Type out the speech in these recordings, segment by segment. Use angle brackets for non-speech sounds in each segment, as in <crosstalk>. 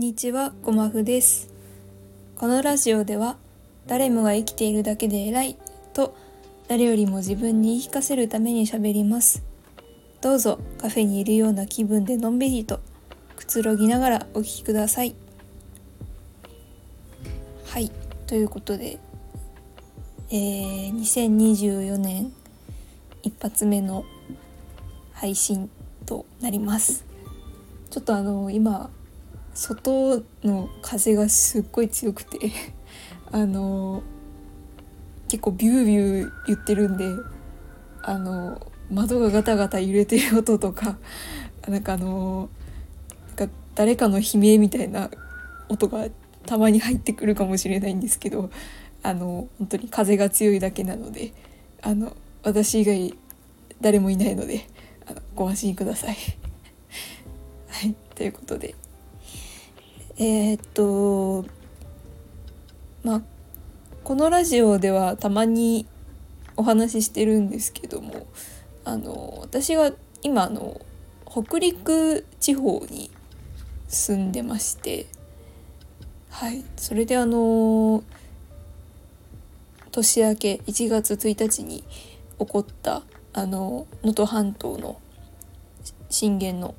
んにちは、ごまふです。このラジオでは、誰もが生きているだけで偉いと、誰よりも自分に言い聞かせるために喋ります。どうぞカフェにいるような気分でのんびりとくつろぎながらお聞きください。はい、ということで、えー、2024年一発目の配信となります。ちょっとあの今外の風がすっごい強くて <laughs> あの結構ビュービュー言ってるんであの窓がガタガタ揺れてる音とかなんかあのなんか誰かの悲鳴みたいな音がたまに入ってくるかもしれないんですけどあの本当に風が強いだけなのであの私以外誰もいないのであのご安心ください。<laughs> はい、ということでえーっとまあこのラジオではたまにお話ししてるんですけどもあの私が今あの北陸地方に住んでましてはい。それであの年明け1月1日に起こったあの能登半島の震源の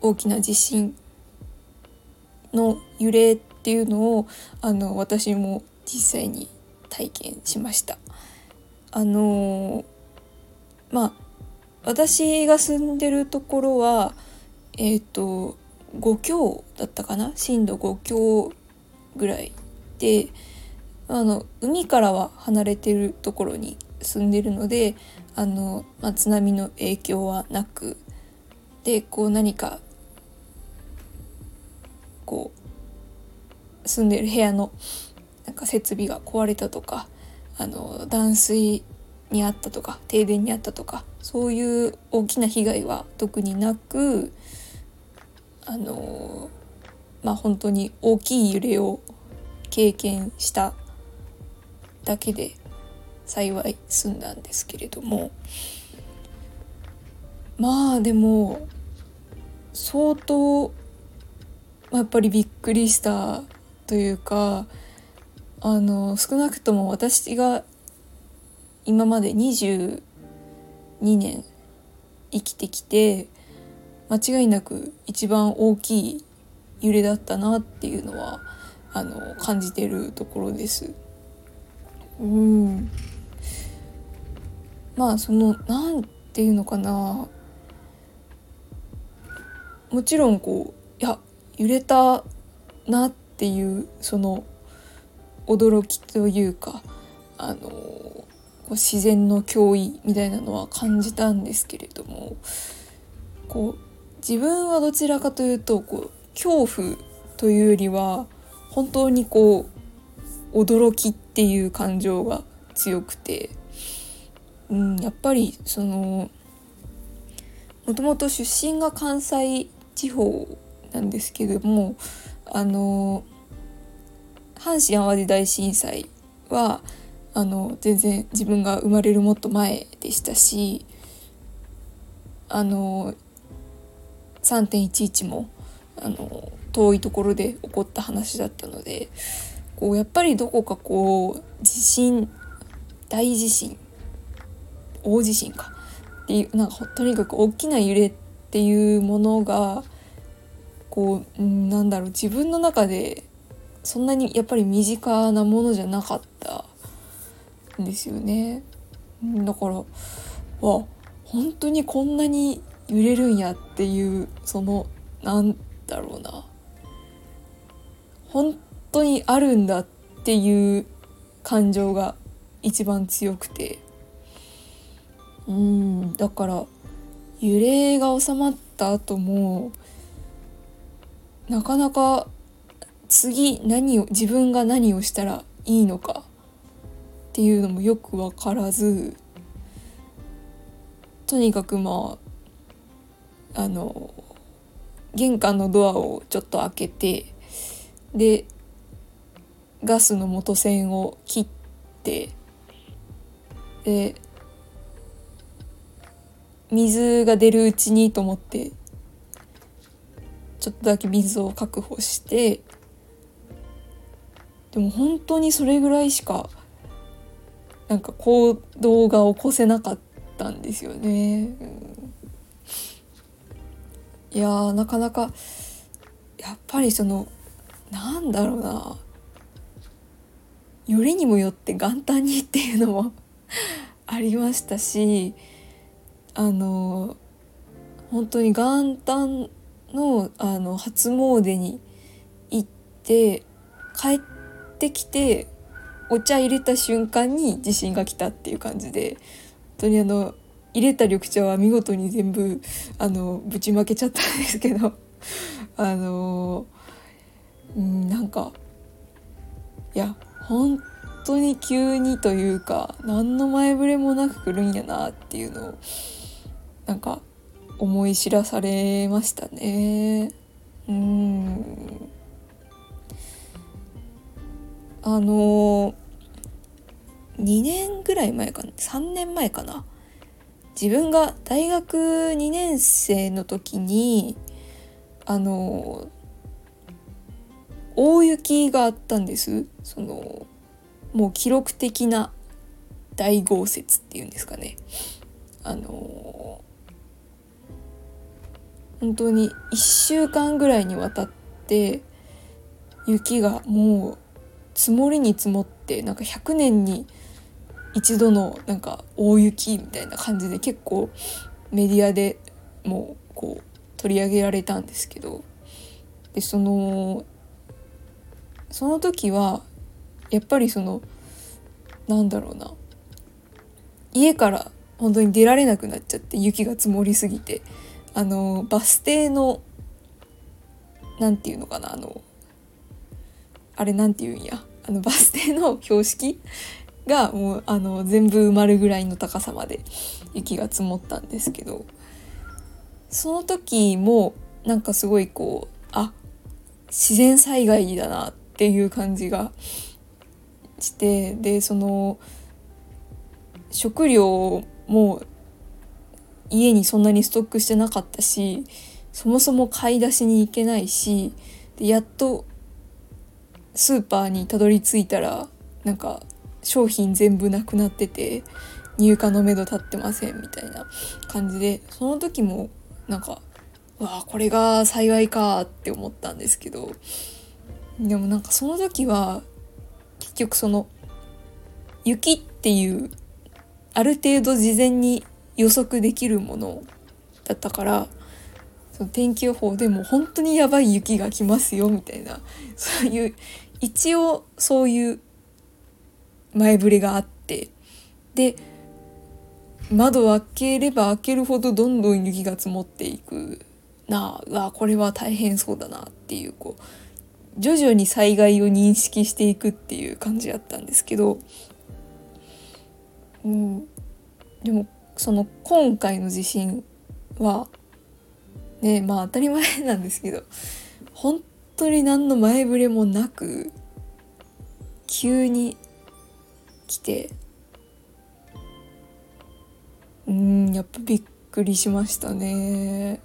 大きな地震の揺れっていうのをあの私も実際に体験しました。あのまあ私が住んでるところはえっ、と5強だったかな？震度5強ぐらいであの海からは離れてるところに住んでるのであの、まあ、津波の影響はなくでこう何かこう住んでる部屋のなんか設備が壊れたとかあの断水にあったとか停電にあったとかそういう大きな被害は特になくあのまあ本当に大きい揺れを経験しただけで幸い済んだんですけれども。まあでも相当やっぱりびっくりしたというかあの少なくとも私が今まで22年生きてきて間違いなく一番大きい揺れだったなっていうのはあの感じてるところです。うんまあそのなんていうのかなもちろんこう揺れたなっていうその驚きというかあの自然の脅威みたいなのは感じたんですけれどもこう自分はどちらかというとこう恐怖というよりは本当にこう驚きっていう感情が強くて、うん、やっぱりそのもともと出身が関西地方なんですけどもあの阪神・淡路大震災はあの全然自分が生まれるもっと前でしたしあの3.11もあの遠いところで起こった話だったのでこうやっぱりどこかこう地震大地震大地震かっていうなんかとにかく大きな揺れっていうものがこう、なんだろう自分の中でそんなにやっぱり身近なものじゃなかったんですよね。だからわ本当にこんなに揺れるんやっていうそのなんだろうな本当にあるんだっていう感情が一番強くてうんだから揺れが収まった後もなかなか次何を自分が何をしたらいいのかっていうのもよく分からずとにかくまああの玄関のドアをちょっと開けてでガスの元栓を切ってで水が出るうちょちょっとだけ水を確保してでも本当にそれぐらいしかなんか行動が起こせなかったんですよね。うん、いやなかなかやっぱりそのなんだろうなよりにもよって元旦にっていうのも <laughs> ありましたしあの本当に元旦のあの初詣に行って帰ってきてお茶入れた瞬間に地震が来たっていう感じで本当にあの入れた緑茶は見事に全部あのぶちまけちゃったんですけど <laughs> あのうんなんかいや本当に急にというか何の前触れもなく来るんやなっていうのをなんか思い知らされましたね。うん。あの2年ぐらい前かな？3年前かな？自分が大学2年生の時にあの大雪があったんです。そのもう記録的な大豪雪っていうんですかね。あの本当に1週間ぐらいにわたって雪がもう積もりに積もってなんか100年に一度のなんか大雪みたいな感じで結構メディアでもうこう取り上げられたんですけどでそのその時はやっぱりそのなんだろうな家から本当に出られなくなっちゃって雪が積もりすぎて。あのバス停の何て言うのかなあのあれなんて言うんや。あのバス停の標識がもうあの全部埋まるぐらいの高さまで雪が積もったんですけどその時もなんかすごいこうあ自然災害だなっていう感じがしてでその食料も家にそんなにストックしてなかったしそもそも買い出しに行けないしでやっとスーパーにたどり着いたらなんか商品全部なくなってて入荷のめど立ってませんみたいな感じでその時もなんかわあこれが幸いかって思ったんですけどでもなんかその時は結局その雪っていうある程度事前に予測できるものだったからその天気予報でも本当にやばい雪が来ますよみたいな <laughs> そういう一応そういう前触れがあってで窓を開ければ開けるほどどんどん雪が積もっていく。なあわこれは大変そうだなっていうこう徐々に災害を認識していくっていう感じだったんですけど、うん、でもその今回の地震はねまあ当たり前なんですけど本当に何の前触れもなく急に来てうんやっぱびっくりしましたね。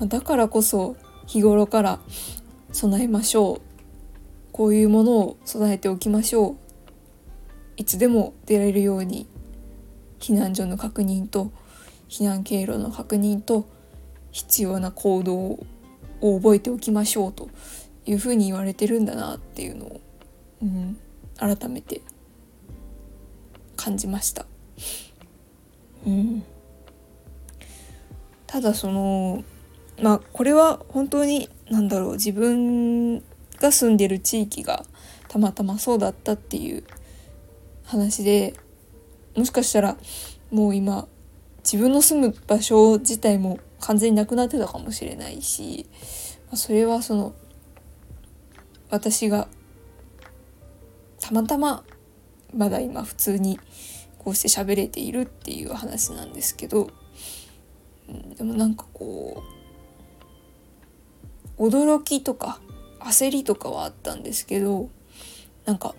だからこそ日頃から備えましょうこういうものを備えておきましょういつでも出られるように避難所の確認と避難経路の確認と必要な行動を覚えておきましょうというふうに言われてるんだなっていうのを、うん、改めて感じました。うん、ただそのまあこれは本当に何だろう自分が住んでる地域がたまたまそうだったっていう話でもしかしたらもう今自分の住む場所自体も完全になくなってたかもしれないしそれはその私がたまたままだ今普通にこうして喋れているっていう話なんですけどでもなんかこう驚きとか焦りとかはあったんですけどなんか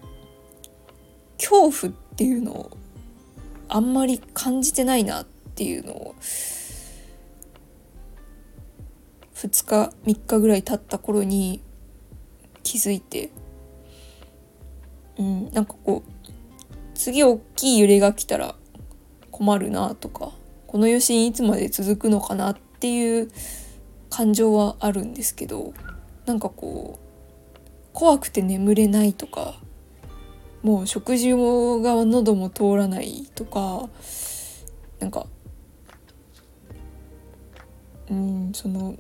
恐怖っていうのをあんまり感じてないなっていうのを2日3日ぐらい経った頃に気づいて。うんなんかこう次大きい揺れが来たら困るなとかこの余震いつまで続くのかなっていう感情はあるんですけどなんかこう怖くて眠れないとかもう食事が喉も通らないとかなんかうんその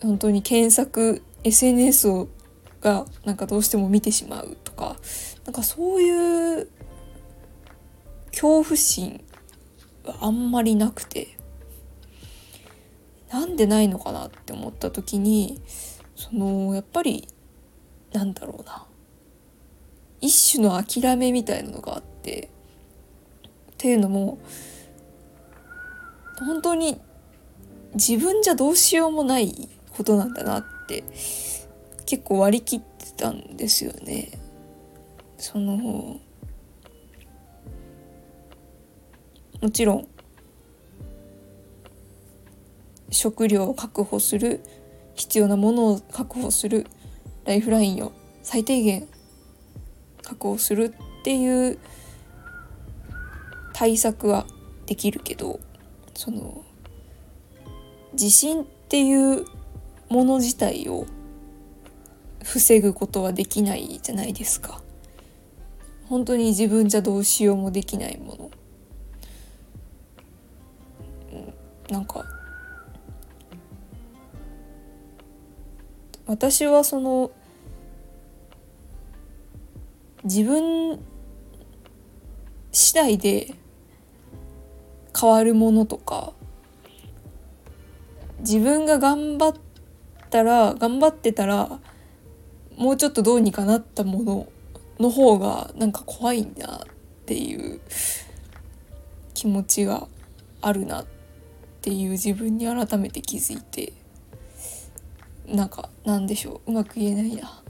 本当に検索 SNS をがなんかどうしても見てしまうとかなんかそういう恐怖心はあんまりなくてなんでないのかなって思った時にそのやっぱりなんだろうな。一種の諦めみたいなのがあってっていうのも本当に自分じゃどうしようもないことなんだなって結構割り切ってたんですよね。そのもちろん食料を確保する必要なものを確保するライフラインを最低限確保するっていう対策はできるけどその地震っていうもの自体を防ぐことはできないじゃないですか。本当に自分じゃどうしようもできないもの。なんか私はその自分次第で変わるものとか自分が頑張ったら頑張ってたらもうちょっとどうにかなったものの方がなんか怖いんだっていう気持ちがあるなっていう自分に改めて気づいてなんかなんでしょううまく言えないな。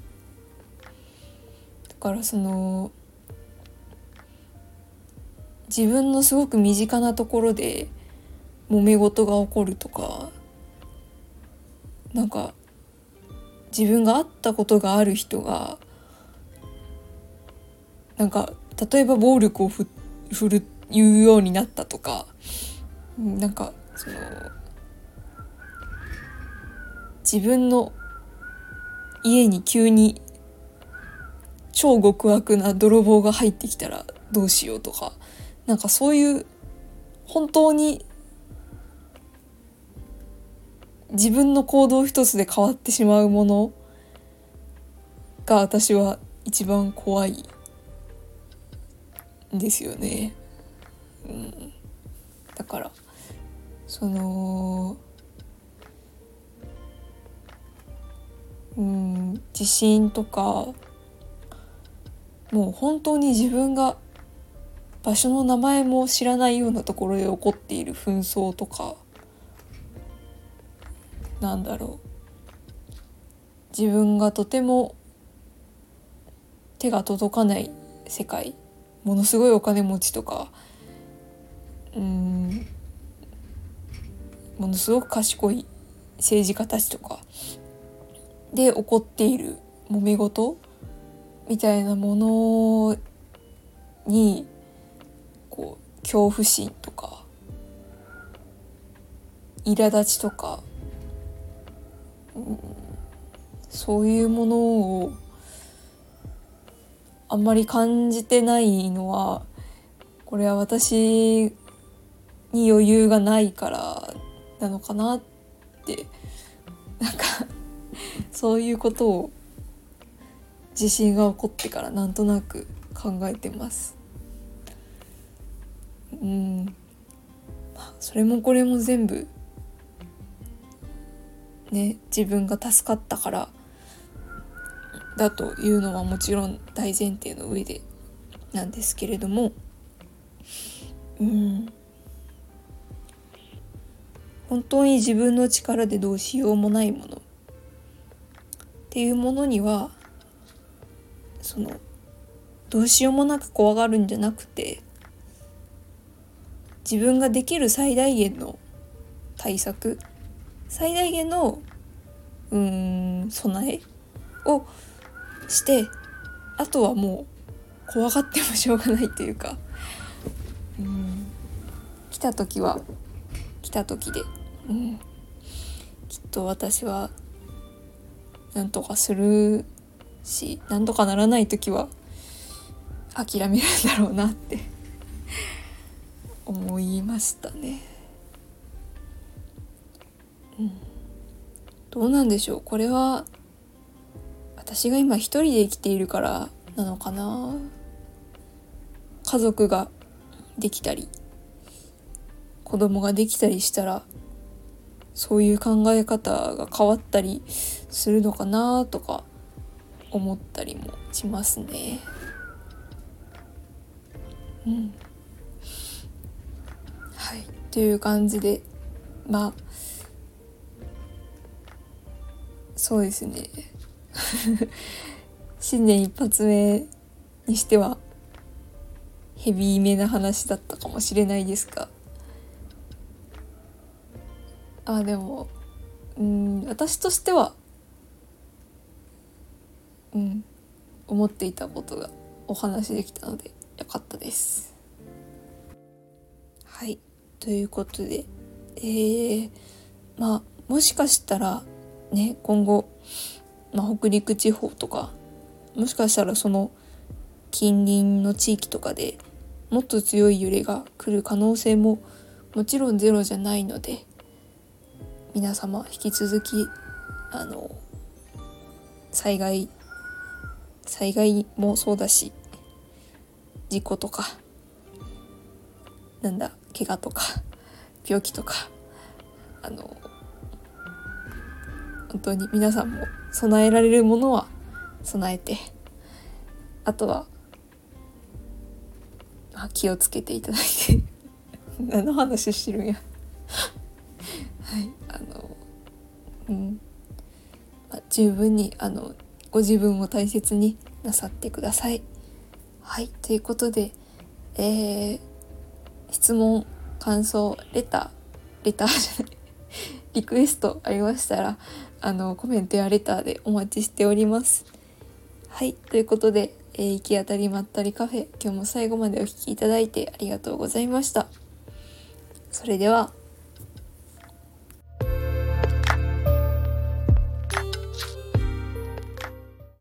からその自分のすごく身近なところで揉め事が起こるとかなんか自分が会ったことがある人がなんか例えば暴力を振る言うようになったとかなんかその自分の家に急に超極悪な泥棒が入ってきたらどうしようとかなんかそういう本当に自分の行動一つで変わってしまうものが私は一番怖いんですよね。うん、だからそのうん地震とかもう本当に自分が場所の名前も知らないようなところで起こっている紛争とかなんだろう。自分がとても手が届かない世界ものすごいお金持ちとかうんものすごく賢い政治家たちとかで起こっている揉め事みたいなものにこう恐怖心とか苛立ちとかそういうものをあんまり感じてないのはこれは私に余裕がないからなのかなってなんかそういうことを地震が起こってからなんとなく考えてます。うん、それもこれも全部ね自分が助かったからだというのはもちろん大前提の上でなんですけれども。うん。本当に自分の力でどうしようもないもの。っていうものにはそのどうしようもなく怖がるんじゃなくて自分ができる最大限の対策最大限のうん備えをしてあとはもう怖がってもしょうがないというかうん来た時は来た時で、うん、きっと私はなんとかするしなんとかならない時は諦めるんだろうなって <laughs> 思いましたね。うん、どうなんでしょう？これは私が今一人で生きているからなのかな？家族ができたり子供ができたりしたらそういう考え方が変わったりするのかなとか思ったりもしますね。うん、はい。という感じでまあそうですね。<laughs> 新年一発目にしてはヘビーめな話だったかもしれないですが。あでもうん私としてはうん思っていたことがお話できたのでよかったです。はいということでえー、まあもしかしたらね今後、まあ、北陸地方とかもしかしたらその近隣の地域とかでもっと強い揺れが来る可能性ももちろんゼロじゃないので皆様引き続きあの災害災害もそうだし事故とかなんだ怪我とか病気とかあの本当に皆さんも備えられるものは備えてあとは、まあ、気をつけていただいて <laughs> 何の話してるんや。はいあのうん、まあ、十分にあのご自分を大切になさってください。はいということで、えー、質問感想レターレターじゃない <laughs> リクエストありましたらあのコメントやレターでお待ちしております。はいということで、えー、行き当たりまったりカフェ今日も最後までお聴きいただいてありがとうございました。それでは